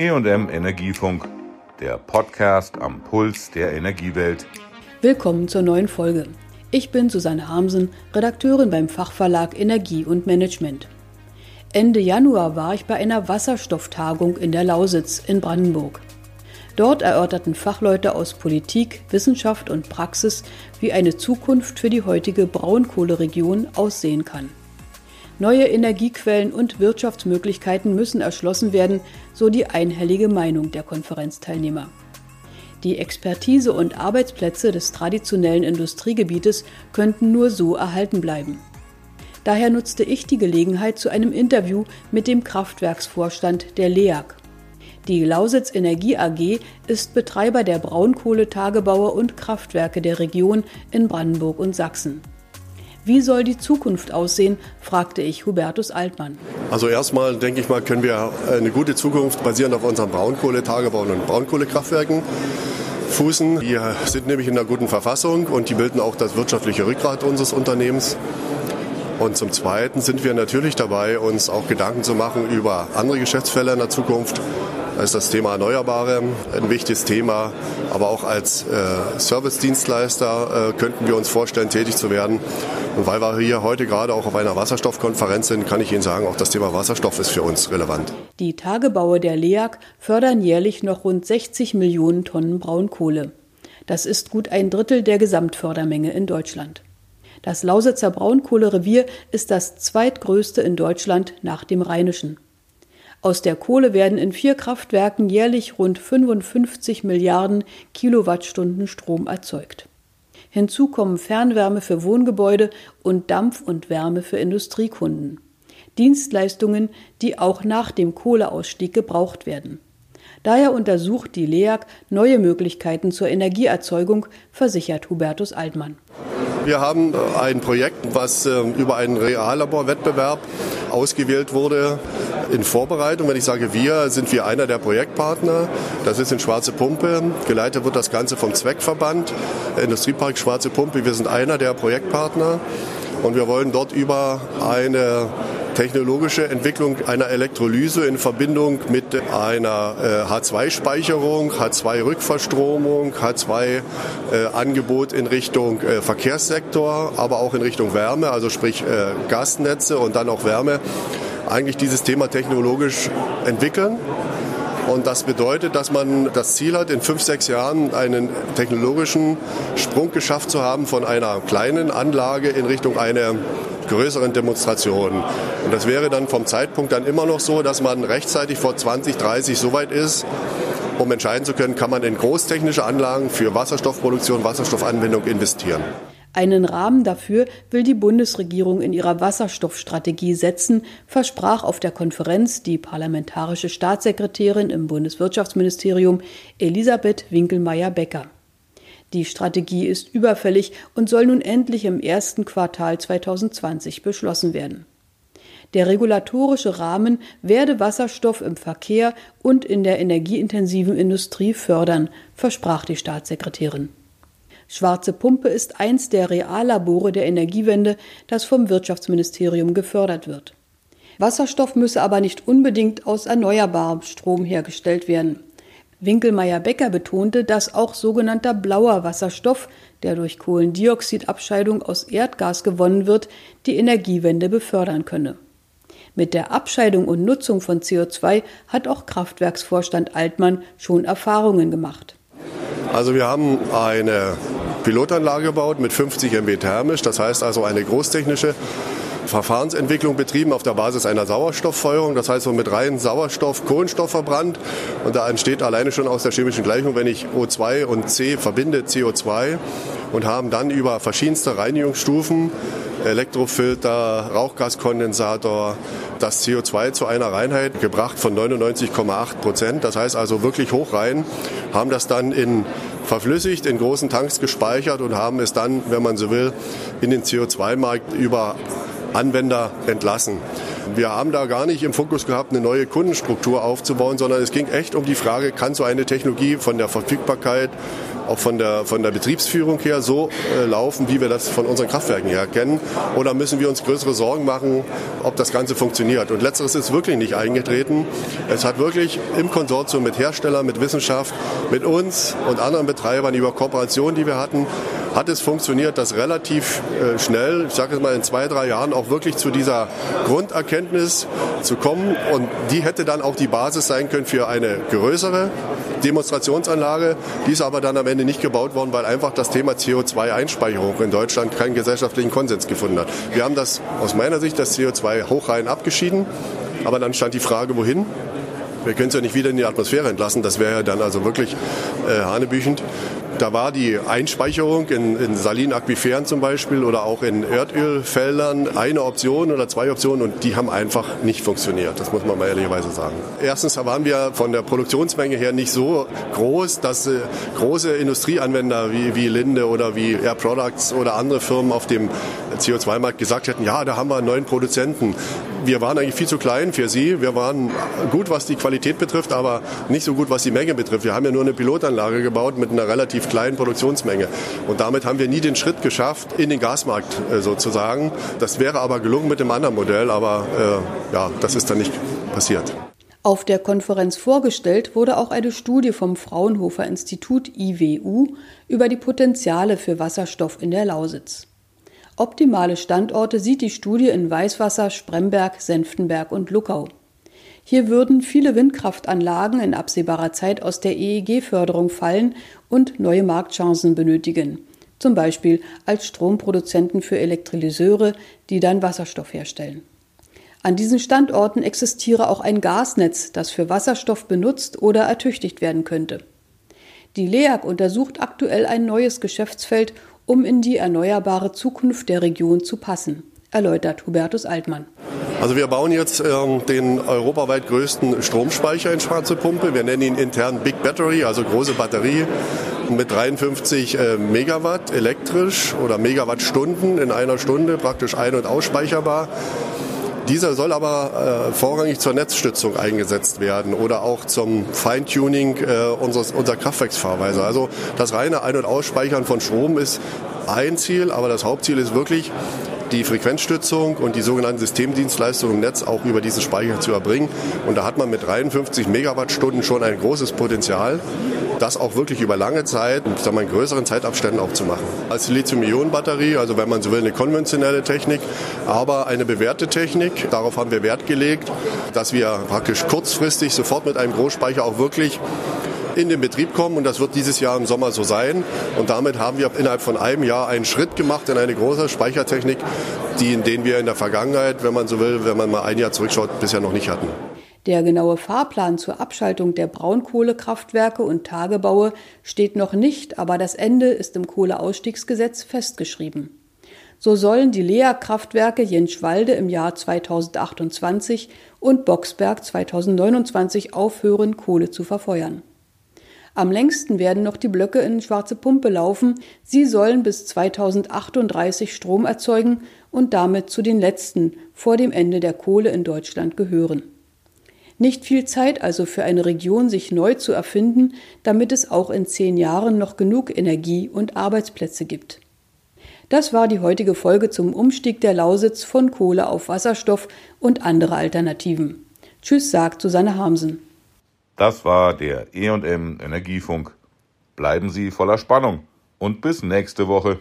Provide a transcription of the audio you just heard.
EM Energiefunk, der Podcast am Puls der Energiewelt. Willkommen zur neuen Folge. Ich bin Susanne Harmsen, Redakteurin beim Fachverlag Energie und Management. Ende Januar war ich bei einer Wasserstofftagung in der Lausitz in Brandenburg. Dort erörterten Fachleute aus Politik, Wissenschaft und Praxis, wie eine Zukunft für die heutige Braunkohleregion aussehen kann. Neue Energiequellen und Wirtschaftsmöglichkeiten müssen erschlossen werden, so die einhellige Meinung der Konferenzteilnehmer. Die Expertise und Arbeitsplätze des traditionellen Industriegebietes könnten nur so erhalten bleiben. Daher nutzte ich die Gelegenheit zu einem Interview mit dem Kraftwerksvorstand der LEAG. Die Lausitz Energie AG ist Betreiber der Braunkohletagebauer und Kraftwerke der Region in Brandenburg und Sachsen. Wie soll die Zukunft aussehen, fragte ich Hubertus Altmann. Also erstmal denke ich mal, können wir eine gute Zukunft basierend auf unseren Braunkohletagebauern und Braunkohlekraftwerken fußen. Die sind nämlich in einer guten Verfassung und die bilden auch das wirtschaftliche Rückgrat unseres Unternehmens. Und zum Zweiten sind wir natürlich dabei, uns auch Gedanken zu machen über andere Geschäftsfelder in der Zukunft. Da ist das Thema Erneuerbare ein wichtiges Thema. Aber auch als äh, Service-Dienstleister äh, könnten wir uns vorstellen, tätig zu werden. Und weil wir hier heute gerade auch auf einer Wasserstoffkonferenz sind, kann ich Ihnen sagen, auch das Thema Wasserstoff ist für uns relevant. Die Tagebaue der LEAG fördern jährlich noch rund 60 Millionen Tonnen Braunkohle. Das ist gut ein Drittel der Gesamtfördermenge in Deutschland. Das Lausitzer Braunkohlerevier ist das zweitgrößte in Deutschland nach dem Rheinischen. Aus der Kohle werden in vier Kraftwerken jährlich rund 55 Milliarden Kilowattstunden Strom erzeugt. Hinzu kommen Fernwärme für Wohngebäude und Dampf und Wärme für Industriekunden. Dienstleistungen, die auch nach dem Kohleausstieg gebraucht werden. Daher untersucht die LEAG neue Möglichkeiten zur Energieerzeugung, versichert Hubertus Altmann. Wir haben ein Projekt, was äh, über einen Reallaborwettbewerb ausgewählt wurde in Vorbereitung. Wenn ich sage wir, sind wir einer der Projektpartner. Das ist in Schwarze Pumpe. Geleitet wird das Ganze vom Zweckverband Industriepark Schwarze Pumpe. Wir sind einer der Projektpartner und wir wollen dort über eine technologische Entwicklung einer Elektrolyse in Verbindung mit einer äh, H2-Speicherung, H2-Rückverstromung, H2-Angebot in Richtung äh, Verkehrssektor, aber auch in Richtung Wärme, also sprich äh, Gasnetze und dann auch Wärme eigentlich dieses Thema technologisch entwickeln. Und das bedeutet, dass man das Ziel hat, in fünf, sechs Jahren einen technologischen Sprung geschafft zu haben von einer kleinen Anlage in Richtung einer größeren Demonstration. Und das wäre dann vom Zeitpunkt dann immer noch so, dass man rechtzeitig vor 2030 so weit ist, um entscheiden zu können, kann man in großtechnische Anlagen für Wasserstoffproduktion, Wasserstoffanwendung investieren. Einen Rahmen dafür will die Bundesregierung in ihrer Wasserstoffstrategie setzen, versprach auf der Konferenz die parlamentarische Staatssekretärin im Bundeswirtschaftsministerium Elisabeth Winkelmeier-Becker. Die Strategie ist überfällig und soll nun endlich im ersten Quartal 2020 beschlossen werden. Der regulatorische Rahmen werde Wasserstoff im Verkehr und in der energieintensiven Industrie fördern, versprach die Staatssekretärin. Schwarze Pumpe ist eins der Reallabore der Energiewende, das vom Wirtschaftsministerium gefördert wird. Wasserstoff müsse aber nicht unbedingt aus erneuerbarem Strom hergestellt werden. Winkelmeier-Becker betonte, dass auch sogenannter blauer Wasserstoff, der durch Kohlendioxidabscheidung aus Erdgas gewonnen wird, die Energiewende befördern könne. Mit der Abscheidung und Nutzung von CO2 hat auch Kraftwerksvorstand Altmann schon Erfahrungen gemacht. Also wir haben eine Pilotanlage gebaut mit 50 MW thermisch, das heißt also eine großtechnische Verfahrensentwicklung betrieben auf der Basis einer Sauerstofffeuerung, das heißt so mit rein Sauerstoff, Kohlenstoff verbrannt und da entsteht alleine schon aus der chemischen Gleichung, wenn ich O2 und C verbinde, CO2 und haben dann über verschiedenste Reinigungsstufen Elektrofilter, Rauchgaskondensator, das CO2 zu einer Reinheit gebracht von 99,8 Prozent. Das heißt also wirklich hoch rein, haben das dann in verflüssigt, in großen Tanks gespeichert und haben es dann, wenn man so will, in den CO2-Markt über Anwender entlassen. Wir haben da gar nicht im Fokus gehabt, eine neue Kundenstruktur aufzubauen, sondern es ging echt um die Frage, kann so eine Technologie von der Verfügbarkeit, auch von der, von der Betriebsführung her so äh, laufen, wie wir das von unseren Kraftwerken her kennen? Oder müssen wir uns größere Sorgen machen, ob das Ganze funktioniert? Und letzteres ist wirklich nicht eingetreten. Es hat wirklich im Konsortium mit Herstellern, mit Wissenschaft, mit uns und anderen Betreibern über Kooperationen, die wir hatten, hat es funktioniert, dass relativ äh, schnell, ich sage es mal in zwei, drei Jahren, auch wirklich zu dieser Grunderkenntnis zu kommen. Und die hätte dann auch die Basis sein können für eine größere Demonstrationsanlage. Die ist aber dann am Ende nicht gebaut worden, weil einfach das Thema CO2-Einspeicherung in Deutschland keinen gesellschaftlichen Konsens gefunden hat. Wir haben das aus meiner Sicht, das CO2 hochrein abgeschieden. Aber dann stand die Frage, wohin? Wir können es ja nicht wieder in die Atmosphäre entlassen. Das wäre ja dann also wirklich äh, hanebüchend. Da war die Einspeicherung in, in Salinaquiferen zum Beispiel oder auch in Erdölfeldern eine Option oder zwei Optionen und die haben einfach nicht funktioniert. Das muss man mal ehrlicherweise sagen. Erstens waren wir von der Produktionsmenge her nicht so groß, dass äh, große Industrieanwender wie, wie Linde oder wie Air Products oder andere Firmen auf dem CO2-Markt gesagt hätten, ja, da haben wir einen neuen Produzenten. Wir waren eigentlich viel zu klein für sie. Wir waren gut, was die Qualität betrifft, aber nicht so gut, was die Menge betrifft. Wir haben ja nur eine Pilotanlage gebaut mit einer relativ kleinen Produktionsmenge. Und damit haben wir nie den Schritt geschafft in den Gasmarkt äh, sozusagen. Das wäre aber gelungen mit dem anderen Modell, aber äh, ja, das ist dann nicht passiert. Auf der Konferenz vorgestellt wurde auch eine Studie vom Fraunhofer Institut IWU über die Potenziale für Wasserstoff in der Lausitz. Optimale Standorte sieht die Studie in Weißwasser, Spremberg, Senftenberg und Luckau. Hier würden viele Windkraftanlagen in absehbarer Zeit aus der EEG-Förderung fallen und neue Marktchancen benötigen, zum Beispiel als Stromproduzenten für Elektrolyseure, die dann Wasserstoff herstellen. An diesen Standorten existiere auch ein Gasnetz, das für Wasserstoff benutzt oder ertüchtigt werden könnte. Die LEAG untersucht aktuell ein neues Geschäftsfeld, um in die erneuerbare Zukunft der Region zu passen, erläutert Hubertus Altmann. Also wir bauen jetzt ähm, den europaweit größten Stromspeicher in Schwarze Pumpe. Wir nennen ihn intern Big Battery, also große Batterie mit 53 äh, Megawatt elektrisch oder Megawattstunden in einer Stunde praktisch ein- und ausspeicherbar. Dieser soll aber äh, vorrangig zur Netzstützung eingesetzt werden oder auch zum Feintuning äh, unseres, unserer Kraftwerksfahrweise. Also das reine Ein- und Ausspeichern von Strom ist ein Ziel, aber das Hauptziel ist wirklich, die Frequenzstützung und die sogenannten Systemdienstleistungen im Netz auch über diesen Speicher zu erbringen. Und da hat man mit 53 Megawattstunden schon ein großes Potenzial, das auch wirklich über lange Zeit, mal in größeren Zeitabständen auch zu machen. Als Lithium-Ionen-Batterie, also wenn man so will, eine konventionelle Technik, aber eine bewährte Technik. Darauf haben wir Wert gelegt, dass wir praktisch kurzfristig sofort mit einem Großspeicher auch wirklich in den Betrieb kommen und das wird dieses Jahr im Sommer so sein. Und damit haben wir innerhalb von einem Jahr einen Schritt gemacht in eine große Speichertechnik, die, in den wir in der Vergangenheit, wenn man so will, wenn man mal ein Jahr zurückschaut, bisher noch nicht hatten. Der genaue Fahrplan zur Abschaltung der Braunkohlekraftwerke und Tagebaue steht noch nicht, aber das Ende ist im Kohleausstiegsgesetz festgeschrieben. So sollen die Lea-Kraftwerke Jenschwalde im Jahr 2028 und Boxberg 2029 aufhören, Kohle zu verfeuern. Am längsten werden noch die Blöcke in Schwarze Pumpe laufen. Sie sollen bis 2038 Strom erzeugen und damit zu den letzten vor dem Ende der Kohle in Deutschland gehören. Nicht viel Zeit also für eine Region, sich neu zu erfinden, damit es auch in zehn Jahren noch genug Energie und Arbeitsplätze gibt. Das war die heutige Folge zum Umstieg der Lausitz von Kohle auf Wasserstoff und andere Alternativen. Tschüss, sagt Susanne Hamsen. Das war der EM Energiefunk. Bleiben Sie voller Spannung und bis nächste Woche.